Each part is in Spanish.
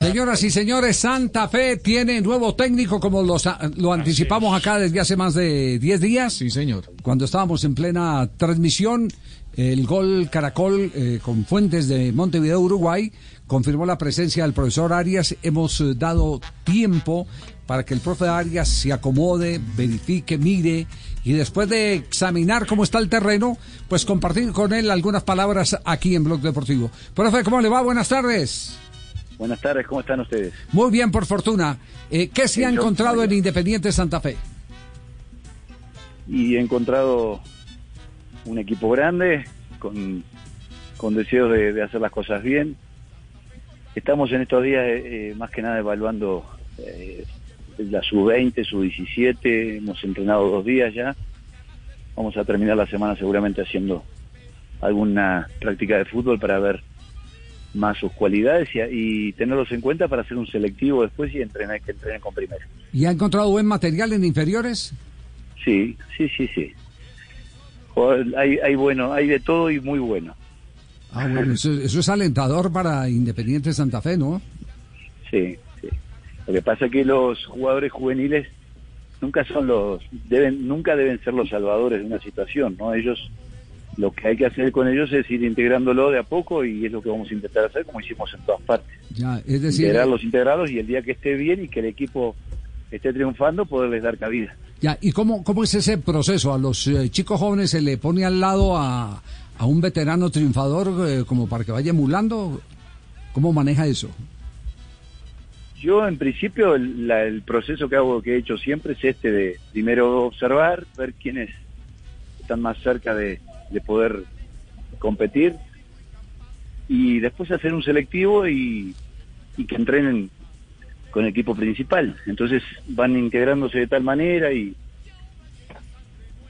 Señoras y señores, Santa Fe tiene nuevo técnico como los, lo anticipamos acá desde hace más de 10 días. Sí, señor. Cuando estábamos en plena transmisión, el gol Caracol eh, con Fuentes de Montevideo, Uruguay, confirmó la presencia del profesor Arias. Hemos eh, dado tiempo para que el profe Arias se acomode, verifique, mire y después de examinar cómo está el terreno, pues compartir con él algunas palabras aquí en Blog Deportivo. Profe, ¿cómo le va? Buenas tardes. Buenas tardes, ¿cómo están ustedes? Muy bien, por fortuna. Eh, ¿Qué se ha encontrado en Independiente Santa Fe? Y he encontrado un equipo grande, con, con deseos de, hacer las cosas bien. Estamos en estos días eh, eh, más que nada evaluando la sub-20, sub-17, hemos entrenado dos días ya. Vamos a terminar la semana seguramente haciendo alguna práctica de fútbol para ver más sus cualidades y, tenerlos en cuenta para hacer un selectivo después y entrenar que entrenen con primero. ¿Y ha encontrado buen material en inferiores? Sí, sí, sí, sí. Hay, hay bueno, hay de todo y muy bueno. Ah, bueno, eso, es alentador para Independiente Santa Fe, ¿no? Sí, sí. Lo que pasa es que los jugadores juveniles nunca son los, deben, nunca deben ser los salvadores de una situación, ¿no? Ellos lo que hay que hacer con ellos es ir integrándolo de a poco y es lo que vamos a intentar hacer como hicimos en todas partes. Ya, es decir, Integrarlos integrados y el día que esté bien y que el equipo esté triunfando, poderles dar cabida. Ya, ¿y cómo, cómo es ese proceso? ¿A los eh, chicos jóvenes se le pone al lado a, a un veterano triunfador eh, como para que vaya emulando? ¿Cómo maneja eso? Yo, en principio, el, el proceso que hago, que he hecho siempre es este de primero observar, ver quiénes están más cerca de, de poder competir y después hacer un selectivo y, que entrenen con el equipo principal. Entonces van integrándose de tal manera y,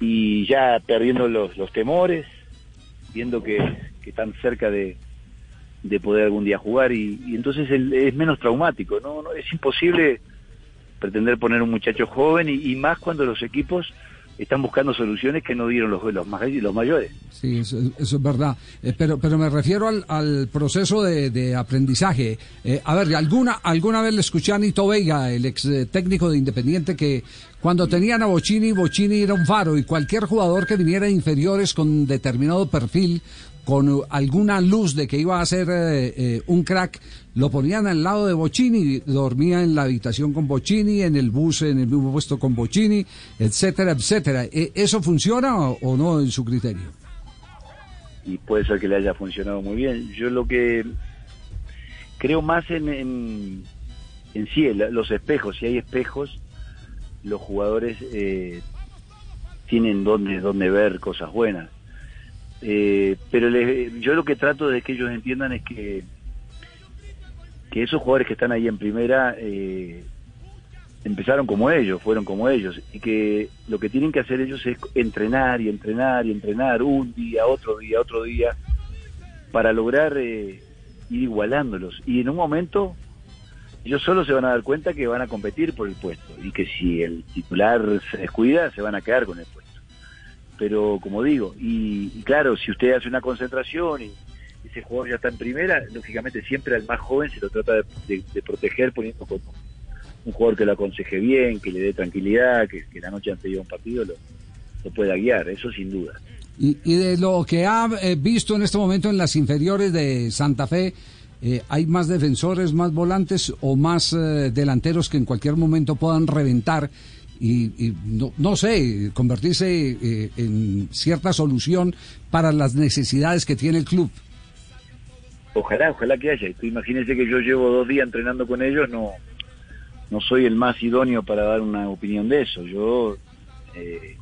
y ya perdiendo los, temores, viendo que, están cerca de, de poder algún día jugar y, entonces es menos traumático. ¿no? no Es imposible pretender poner un muchacho joven y más cuando los equipos están buscando soluciones que no dieron los, los, los mayores. Sí, eso, es verdad. Eh, pero, pero me refiero al, al proceso de, de aprendizaje. Eh, a ver, ¿alguna, alguna vez le escuché a Nito Veiga, el ex eh, técnico de Independiente, que cuando tenían a Bocini, Bocini era un faro y cualquier jugador que viniera inferiores con determinado perfil con alguna luz de que iba a ser un crack, lo ponían al lado de Bocini, dormía en la habitación con Bocini, en el bus, en el mismo puesto con Bocini, etcétera, etcétera. ¿E, ¿Eso funciona o, no en su criterio? Y puede ser que le haya funcionado muy bien. Yo lo que creo más en, en, en sí, los espejos. Si hay espejos, los jugadores eh, tienen donde, donde ver cosas buenas eh, pero yo lo que trato de que ellos entiendan es que, que esos jugadores que están ahí en primera eh, empezaron como ellos, fueron como ellos, y que lo que tienen que hacer ellos es entrenar y entrenar y entrenar un día, otro día, otro día, para lograr eh, ir igualándolos. Y en un momento ellos solo se van a dar cuenta que van a competir por el puesto y que si el titular se descuida, se van a quedar con el puesto pero como digo, y, claro, si usted hace una concentración y ese jugador ya está en primera, lógicamente siempre al más joven se lo trata de, proteger poniendo como un jugador que lo aconseje bien, que le dé tranquilidad, que, la noche anterior a un partido lo, pueda guiar, eso sin duda. Y, de lo que ha eh, visto en este momento en las inferiores de Santa Fe, eh, ¿hay más defensores, más volantes o más eh, delanteros que en cualquier momento puedan reventar y, no, no, sé, convertirse en cierta solución para las necesidades que tiene el club. Ojalá, ojalá que haya. Tú imagínese que yo llevo dos días entrenando con ellos, no, no soy el más idóneo para dar una opinión de eso. Yo eh,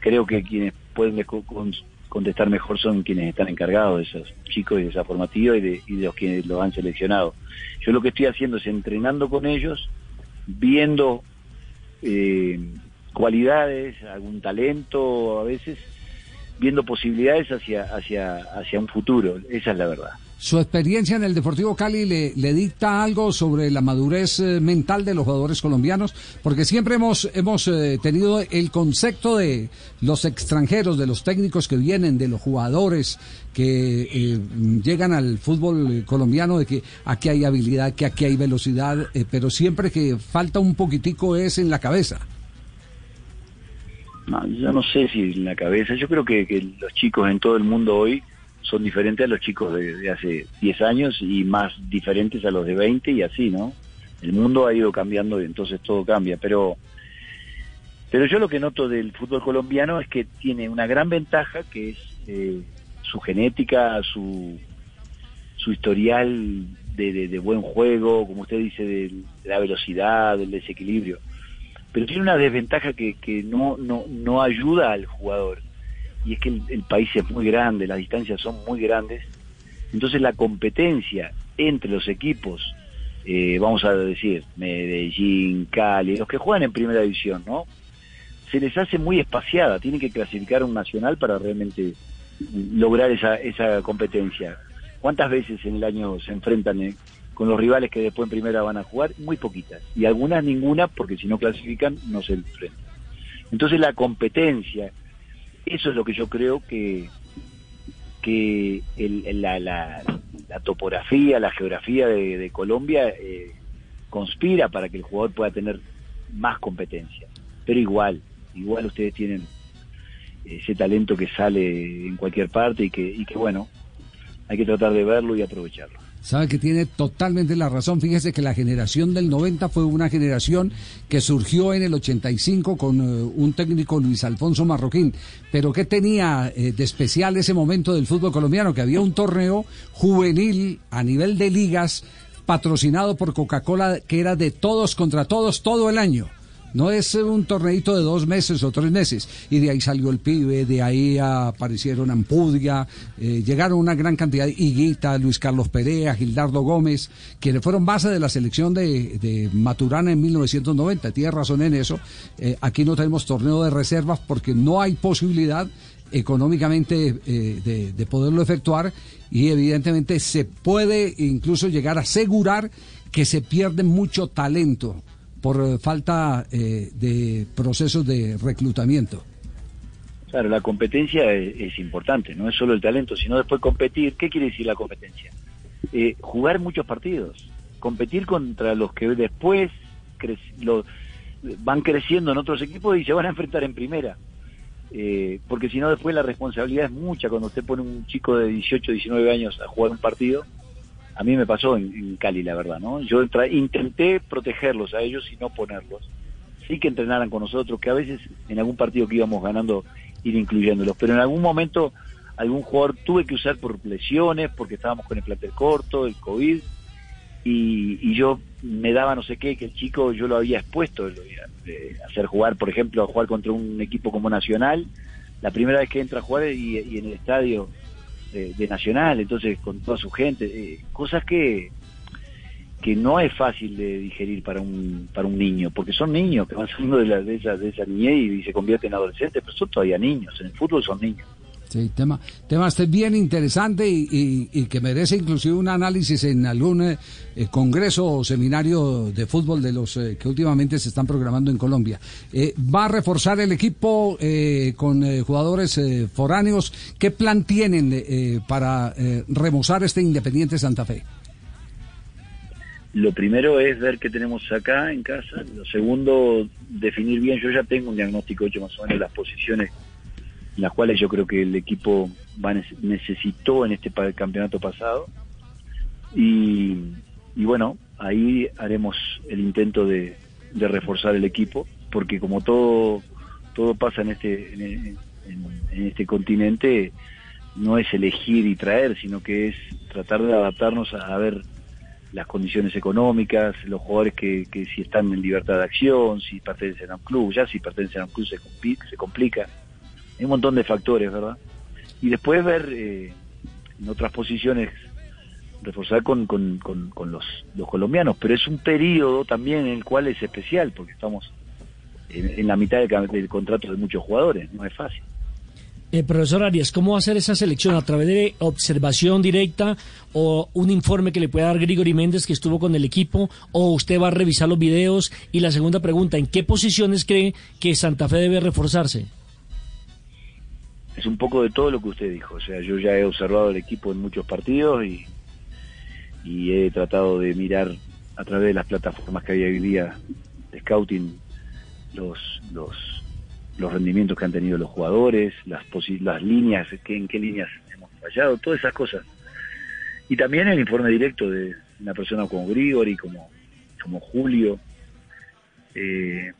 creo que quienes pueden contestar mejor son quienes están encargados de esos chicos y de esa formativa y de, y de los que los han seleccionado. Yo lo que estoy haciendo es entrenando con ellos, viendo eh, cualidades, algún talento a veces, viendo posibilidades hacia, hacia, hacia un futuro. Esa es la verdad. ¿Su experiencia en el Deportivo Cali le, le dicta algo sobre la madurez eh, mental de los jugadores colombianos? Porque siempre hemos, hemos eh, tenido el concepto de los extranjeros, de los técnicos que vienen, de los jugadores que eh, llegan al fútbol colombiano, de que aquí hay habilidad, que aquí hay velocidad, pero siempre que falta un poquitico es en la cabeza. Yo no sé si en la cabeza, yo creo que, que los chicos en todo el mundo hoy son diferentes a los chicos de, hace 10 años y más diferentes a los de 20 y así, ¿no? El mundo ha ido cambiando y entonces todo cambia, pero pero yo lo que noto del fútbol colombiano es que tiene una gran ventaja que es eh, su genética, su, su historial de, de, buen juego, como usted dice, de, la velocidad, del desequilibrio. Pero tiene una desventaja que, que no, no, no ayuda al jugador y es que el, país es muy grande, las distancias son muy grandes, entonces la competencia entre los equipos, eh, vamos a decir, Medellín, Cali, los que juegan en primera división, ¿no? Se les hace muy espaciada, tienen que clasificar un nacional para realmente lograr esa, esa competencia. ¿Cuántas veces en el año se enfrentan eh, con los rivales que después en primera van a jugar? Muy poquitas. Y algunas ninguna, porque si no clasifican, no se enfrentan. Entonces la competencia, eso es lo que yo creo que, que la, topografía, la geografía de, Colombia eh, conspira para que el jugador pueda tener más competencia. Pero igual, igual ustedes tienen ese talento que sale en cualquier parte y que bueno, hay que tratar de verlo y aprovecharlo. Sabe que tiene totalmente la razón. Fíjese que la generación del 90 fue una generación que surgió en el 85 con eh, un técnico Luis Alfonso Marroquín. Pero ¿qué tenía eh, de especial ese momento del fútbol colombiano? Que había un torneo juvenil a nivel de ligas patrocinado por Coca-Cola que era de todos contra todos todo el año. No es un torneito de dos meses o tres meses. Y de ahí salió el pibe, de ahí aparecieron Ampudia, eh, llegaron una gran cantidad, Higuita, Luis Carlos Perea, Gildardo Gómez, quienes fueron base de la selección de, Maturana en 1990. Tiene razón en eso. Eh, aquí no tenemos torneo de reservas porque no hay posibilidad económicamente eh, de poderlo efectuar y evidentemente se puede incluso llegar a asegurar que se pierde mucho talento por eh, falta eh, de procesos de reclutamiento. Claro, la competencia es, importante, no es solo el talento, sino después competir. ¿Qué quiere decir la competencia? Eh, jugar muchos partidos, competir contra los que después van creciendo en otros equipos y se van a enfrentar en primera. porque si no, después la responsabilidad es mucha cuando usted pone un chico de 18, 19 años a jugar un partido a mí me pasó en, Cali, la verdad, ¿no? Yo intenté protegerlos a ellos y no ponerlos. Sí que entrenaran con nosotros, que a veces en algún partido que íbamos ganando ir incluyéndolos, pero en algún momento algún jugador tuve que usar por lesiones, porque estábamos con el plantel corto, el COVID, y, yo me daba no sé qué, que el chico yo lo había expuesto, lo hacer jugar, por ejemplo, a jugar contra un equipo como Nacional, la primera vez que entra a jugar y en el estadio de, Nacional, entonces con toda su gente, eh, cosas que que no es fácil de digerir para un para un niño, porque son niños que van saliendo de, la, de, esa, de esa niñez y, se convierten en adolescentes, pero son todavía niños, en el fútbol son niños. Sí, tema, tema este bien interesante y, que merece inclusive un análisis en algún eh, congreso o seminario de fútbol de los eh, que últimamente se están programando en Colombia. Eh, ¿Va a reforzar el equipo con jugadores foráneos? ¿Qué plan tienen para remozar este Independiente Santa Fe? Lo primero es ver qué tenemos acá en casa. Lo segundo, definir bien. Yo ya tengo un diagnóstico hecho más o menos de las posiciones las cuales yo creo que el equipo va, necesitó en este campeonato pasado. Y, bueno, ahí haremos el intento de, reforzar el equipo, porque como todo, todo pasa en este, en, este continente, no es elegir y traer, sino que es tratar de adaptarnos a, ver las condiciones económicas, los jugadores que, que si están en libertad de acción, si pertenecen a un club, ya si pertenecen a un club se, se complica hay un montón de factores, ¿verdad? y después ver eh, en otras posiciones reforzar con, con, con, los, los, colombianos, pero es un periodo también en el cual es especial, porque estamos en, la mitad del, del, contrato de muchos jugadores, no es fácil. Eh, profesor Arias, ¿cómo hacer esa selección? ¿A través de observación directa o un informe que le pueda dar Grigori Méndez que estuvo con el equipo? ¿O usted va a revisar los videos? Y la segunda pregunta, ¿en qué posiciones cree que Santa Fe debe reforzarse? Es un poco de todo lo que usted dijo. O sea, yo ya he observado el equipo en muchos partidos y he tratado de mirar a través de las plataformas que hay hoy día de scouting los los los rendimientos que han tenido los jugadores, las las líneas, en qué líneas hemos fallado, todas esas cosas. Y también el informe directo de una persona como Grigori, como, como Julio. Eh,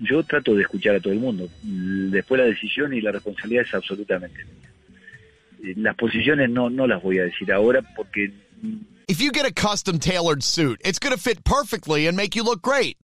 yo trato de escuchar a todo el mundo. Después la decisión y la responsabilidad es absolutamente mía. Eh, las posiciones no, las voy a decir ahora porque If you get a custom tailored suit, it's going to fit perfectly and make you look great.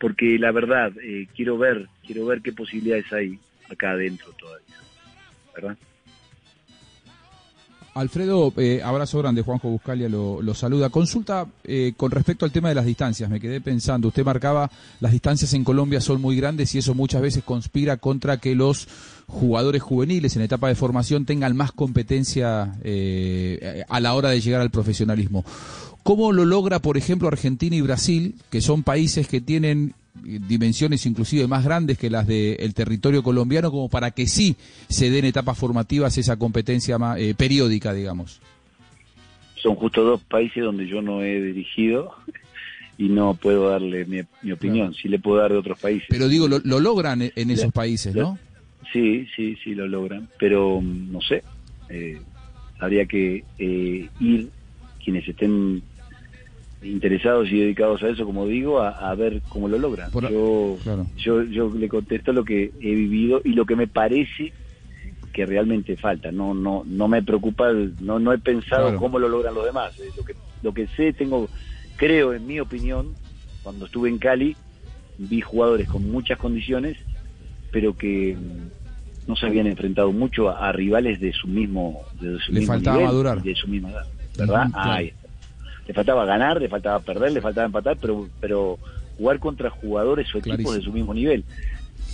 Porque la verdad, eh, quiero ver, quiero ver qué posibilidades hay acá adentro todavía. ¿verdad? Alfredo, eh, abrazo grande, Juanjo Buscalia lo, saluda. Consulta eh, con respecto al tema de las distancias, me quedé pensando, usted marcaba las distancias en Colombia son muy grandes y eso muchas veces conspira contra que los jugadores juveniles en etapa de formación tengan más competencia eh, a la hora de llegar al profesionalismo. ¿Cómo lo logra, por ejemplo, Argentina y Brasil, que son países que tienen dimensiones inclusive más grandes que las del territorio colombiano, como para que sí se den etapas formativas esa competencia eh, periódica, digamos? Son justo dos países donde yo no he dirigido y no puedo darle mi, opinión. Sí le puedo dar de otros países. Pero digo, lo, logran en esos países, ¿no? Sí, sí, sí, lo logran. Pero mm, no sé, eh, habría que eh, ir quienes estén interesados y dedicados a eso, como digo, a, ver cómo lo logran. yo, yo, yo le contesto lo que he vivido y lo que me parece que realmente falta. No, no, no me preocupa, no, no he pensado cómo lo logran los demás. Lo que, lo que sé, tengo, creo, en mi opinión, cuando estuve en Cali, vi jugadores con muchas condiciones, pero que mm, no se habían enfrentado mucho a, rivales de su mismo, de su Le faltaba madurar. de su misma edad, ¿verdad? Le faltaba ganar, le faltaba perder, le faltaba empatar, pero, pero jugar contra jugadores o equipos de su mismo nivel.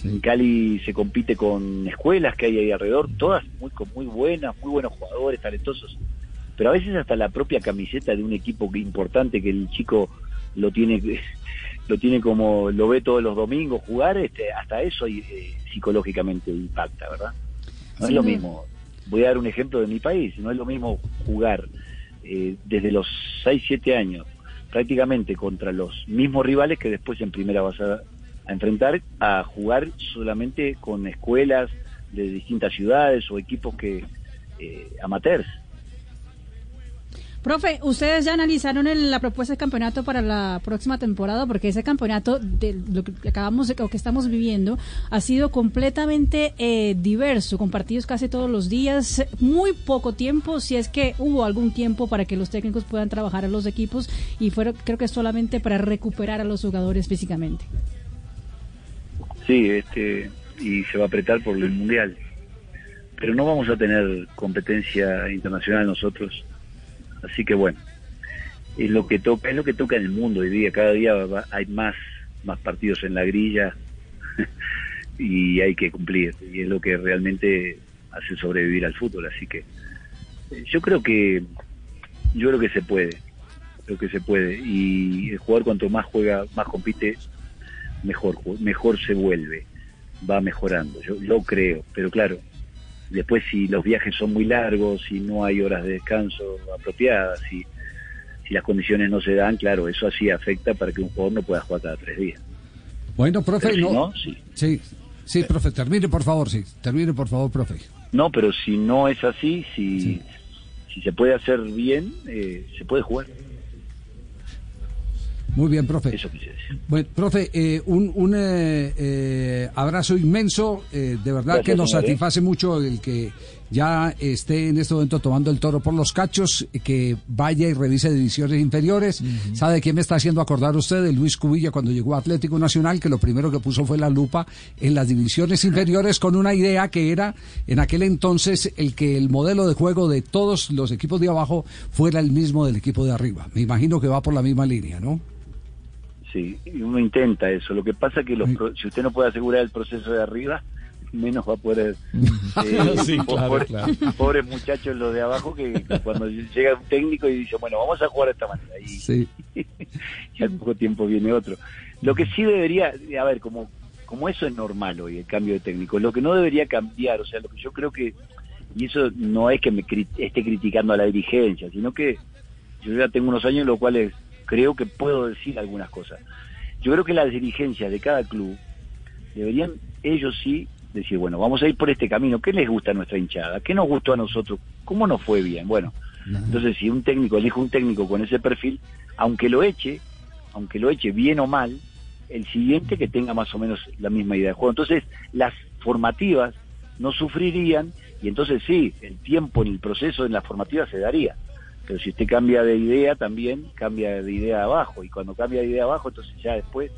En Cali se compite con escuelas que hay ahí alrededor, todas muy, muy buenas, muy buenos jugadores, talentosos. Pero a veces hasta la propia camiseta de un equipo importante que el chico lo tiene lo tiene como lo ve todos los domingos jugar, este, hasta eso eh, psicológicamente impacta, ¿verdad? No es lo mismo. Voy a dar un ejemplo de mi país, no es lo mismo jugar eh, desde los 6, 7 años, prácticamente contra los mismos rivales que después en primera vas a, enfrentar, a jugar solamente con escuelas de distintas ciudades o equipos que eh, amateurs. Profe, ¿ustedes ya analizaron la propuesta de campeonato para la próxima temporada? Porque ese campeonato, de lo que acabamos lo que estamos viviendo, ha sido completamente eh, diverso, con partidos casi todos los días, muy poco tiempo, si es que hubo algún tiempo para que los técnicos puedan trabajar a los equipos y fueron, creo que solamente para recuperar a los jugadores físicamente. Sí, este, y se va a apretar por el mundial. Pero no vamos a tener competencia internacional nosotros Así que bueno, es lo que toca, es lo que toca en el mundo hoy día, cada día hay más, más partidos en la grilla y hay que cumplir, y es lo que realmente hace sobrevivir al fútbol, así que eh, yo creo que yo creo que se puede, creo que se puede, y el jugador cuanto más juega, más compite, mejor, mejor se vuelve, va mejorando, yo lo creo, pero claro, Después, si los viajes son muy largos, si no hay horas de descanso apropiadas, si, si las condiciones no se dan, claro, eso así afecta para que un jugador no pueda jugar cada tres días. Bueno, profe, no, sí. sí. Sí, profe, termine por favor, sí. Termine por favor, profe. No, pero si no es así, si, si se puede hacer bien, eh, se puede jugar. Muy bien, profe. Eso quise decir. Bueno, profe, eh, un, un eh, eh, abrazo inmenso. eh, de verdad Gracias, que nos señor, ¿eh? satisface mucho el que ya esté en este momento tomando el toro por los cachos, que vaya y revise divisiones inferiores. ¿Sabe de quién me está haciendo acordar usted? De Luis Cubilla cuando llegó a Atlético Nacional, que lo primero que puso fue la lupa en las divisiones inferiores con una idea que era en aquel entonces el que el modelo de juego de todos los equipos de abajo fuera el mismo del equipo de arriba. Me imagino que va por la misma línea, ¿no? Sí, y uno intenta eso. Lo que pasa es que los si usted no puede asegurar el proceso de arriba, menos va a poder. eh, Sí, claro, pobre- claro. Pobres muchachos los de abajo que cuando llega un técnico y dice, bueno, vamos a jugar de esta manera. Y, Sí. y al poco tiempo viene otro. Lo que sí debería, a ver, como, como eso es normal hoy, el cambio de técnico, lo que no debería cambiar, o sea, lo que yo creo que, y eso no es que me cri- esté criticando a la dirigencia, sino que yo ya tengo unos años en los cuales creo que puedo decir algunas cosas. Yo creo que las dirigencias de cada club deberían ellos sí decir, bueno, vamos a ir por este camino, ¿qué les gusta a nuestra hinchada? ¿Qué nos gustó a nosotros? ¿Cómo nos fue bien? Bueno, entonces si un técnico elige un técnico con ese perfil, aunque lo eche, aunque lo eche bien o mal, el siguiente que tenga más o menos la misma idea de juego. Entonces, las formativas no sufrirían y entonces sí, el tiempo en el proceso en las formativas se daría. Pero si usted cambia de idea, también cambia de idea abajo. Y cuando cambia de idea abajo, entonces ya después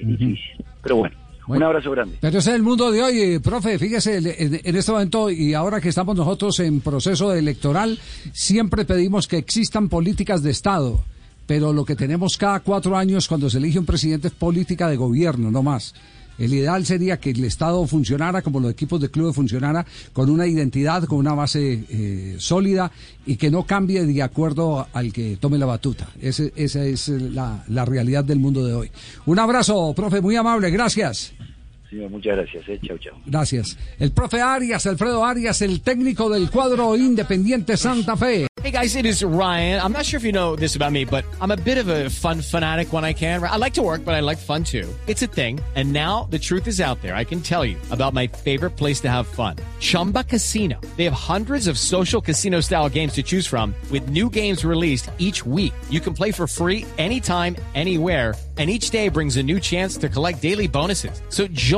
es difícil. Pero bueno, Bueno. un abrazo grande. Pero ese es el mundo de hoy, eh, profe. Fíjese, en, en este momento y ahora que estamos nosotros en proceso electoral, siempre pedimos que existan políticas de Estado. Pero lo que tenemos cada cuatro años cuando se elige un presidente es política de gobierno, no más. El ideal sería que el Estado funcionara como los equipos de clubes funcionara con una identidad, con una base eh, sólida y que no cambie de acuerdo al que tome la batuta. Ese- esa es la, la realidad del mundo de hoy. Un abrazo, profe, muy amable, gracias. Señor, muchas gracias. Eh. Chau, chau. Gracias. El profe Arias, Alfredo Arias, el técnico del cuadro Independiente Santa Fe. Hey guys, it is Ryan. I'm not sure if you know this about me, but I'm a bit of a fun fanatic when I can. I like to work, but I like fun too. It's a thing. And now the truth is out there. I can tell you about my favorite place to have fun. Chumba Casino. They have hundreds of social casino style games to choose from with new games released each week. You can play for free anytime, anywhere and each day brings a new chance to collect daily bonuses. So join